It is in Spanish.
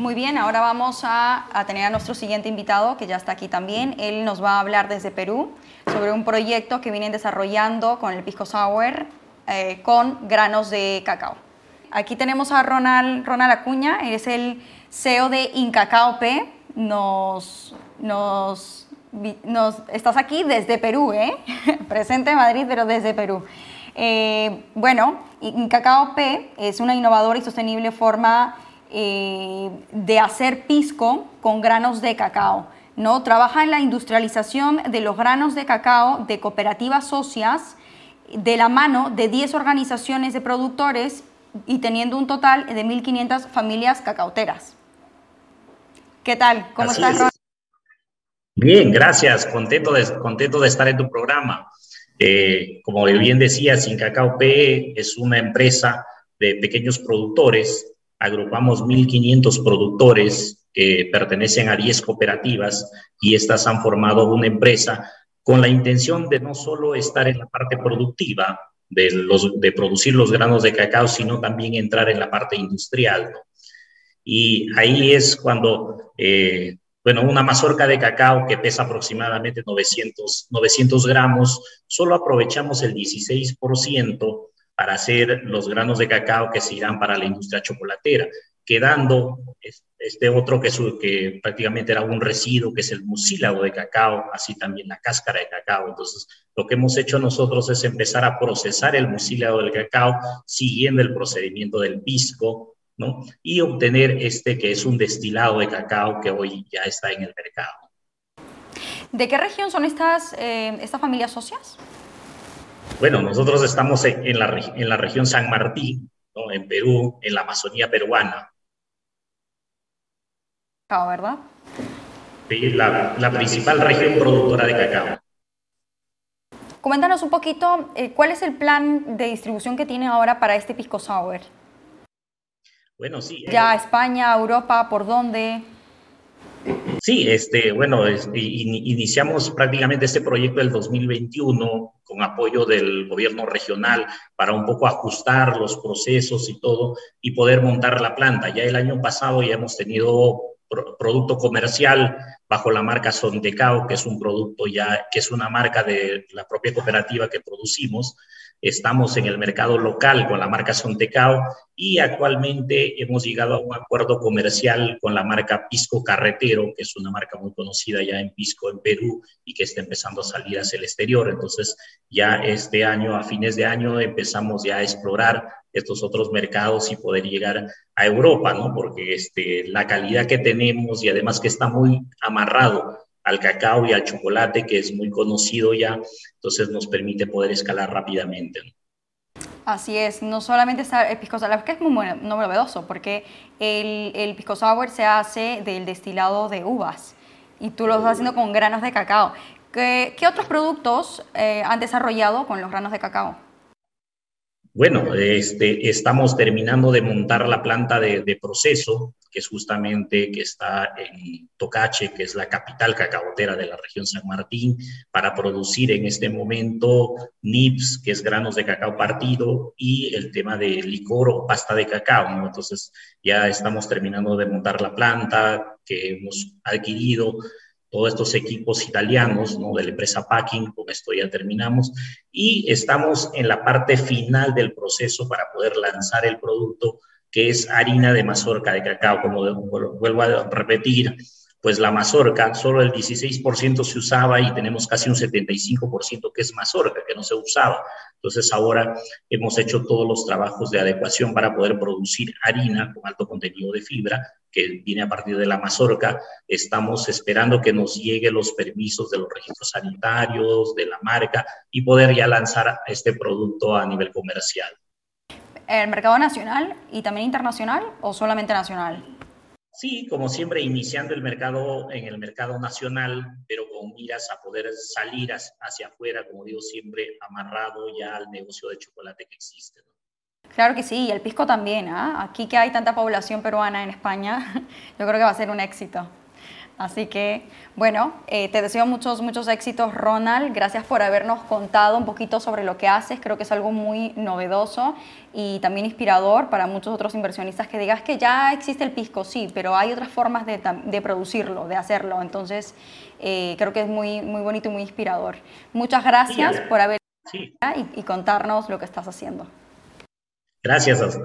Muy bien, ahora vamos a, tener a nuestro siguiente invitado, que ya está aquí también. Él nos va a hablar desde Perú sobre un proyecto que vienen desarrollando con el Pisco Sour eh, con granos de cacao. Aquí tenemos a Ronald, Ronald Acuña, es el CEO de Incacao P. Nos, nos, nos, estás aquí desde Perú, ¿eh? presente en Madrid, pero desde Perú. Eh, bueno, Incacao P es una innovadora y sostenible forma eh, de hacer pisco con granos de cacao. ¿no? Trabaja en la industrialización de los granos de cacao de cooperativas socias de la mano de 10 organizaciones de productores y teniendo un total de 1.500 familias cacauteras. ¿Qué tal? ¿Cómo estás, Bien, gracias. Contento de, contento de estar en tu programa. Eh, como bien decía, Sin Cacao P es una empresa de pequeños productores agrupamos 1.500 productores que pertenecen a 10 cooperativas y estas han formado una empresa con la intención de no solo estar en la parte productiva de, los, de producir los granos de cacao, sino también entrar en la parte industrial. Y ahí es cuando, eh, bueno, una mazorca de cacao que pesa aproximadamente 900, 900 gramos, solo aprovechamos el 16% para hacer los granos de cacao que se irán para la industria chocolatera, quedando este otro que, que prácticamente era un residuo, que es el mucílago de cacao, así también la cáscara de cacao. Entonces, lo que hemos hecho nosotros es empezar a procesar el mucílago del cacao siguiendo el procedimiento del pisco, ¿no? Y obtener este que es un destilado de cacao que hoy ya está en el mercado. ¿De qué región son estas, eh, estas familias socias? Bueno, nosotros estamos en la, en la región San Martín, en Perú, en la Amazonía peruana. Cacao, ¿verdad? Sí, la, la, principal región productora de cacao. Coméntanos un poquito, eh, ¿cuál es el plan de distribución que tiene ahora para este pisco sour? Bueno, sí. Ya, eh, España, Europa, ¿por dónde? Sí, este, bueno, iniciamos prácticamente este proyecto del 2021 con apoyo del gobierno regional para un poco ajustar los procesos y todo y poder montar la planta. Ya el año pasado ya hemos tenido producto comercial bajo la marca Sontecao, que es un producto ya, que es una marca de la propia cooperativa que producimos Estamos en el mercado local con la marca Sontecao y actualmente hemos llegado a un acuerdo comercial con la marca Pisco Carretero, que es una marca muy conocida ya en Pisco en Perú y que está empezando a salir hacia el exterior. Entonces, ya este año, a fines de año, empezamos ya a explorar estos otros mercados y poder llegar a Europa, ¿no? Porque este, la calidad que tenemos y además que está muy amarrado al cacao y al chocolate, que es muy conocido ya, entonces nos permite poder escalar rápidamente. Así es, no solamente está el pisco sour, que es muy novedoso, porque el, el pisco sour se hace del destilado de uvas y tú lo estás haciendo con granos de cacao. ¿Qué, qué otros productos eh, han desarrollado con los granos de cacao? Bueno, este, estamos terminando de montar la planta de, proceso, que es justamente que está en Tocache, que es la capital cacaotera de la región San Martín, para producir en este momento NIPS, que es granos de cacao partido, y el tema de licor o pasta de cacao. Entonces, ya estamos terminando de montar la planta que hemos adquirido todos estos equipos italianos, ¿no? De la empresa Packing, con esto ya terminamos, y estamos en la parte final del proceso para poder lanzar el producto, que es harina de mazorca de cacao, como vuelvo a repetir, pues la mazorca, solo el 16% se usaba y tenemos casi un 75% que es mazorca, que no se usaba. Entonces ahora hemos hecho todos los trabajos de adecuación para poder producir harina con alto contenido de fibra que viene a partir de la mazorca. Estamos esperando que nos lleguen los permisos de los registros sanitarios, de la marca y poder ya lanzar este producto a nivel comercial. ¿El mercado nacional y también internacional o solamente nacional? Sí, como siempre, iniciando el mercado en el mercado nacional, pero con miras a poder salir hacia afuera, como digo siempre, amarrado ya al negocio de chocolate que existe. Claro que sí, y el pisco también. ¿ah? Aquí que hay tanta población peruana en España, yo creo que va a ser un éxito. Así que, bueno, eh, te deseo muchos, muchos éxitos, Ronald. Gracias por habernos contado un poquito sobre lo que haces. Creo que es algo muy novedoso y también inspirador para muchos otros inversionistas que digas que ya existe el pisco, sí, pero hay otras formas de, de producirlo, de hacerlo. Entonces, eh, creo que es muy, muy bonito y muy inspirador. Muchas gracias por haber y, y contarnos lo que estás haciendo. Gracias.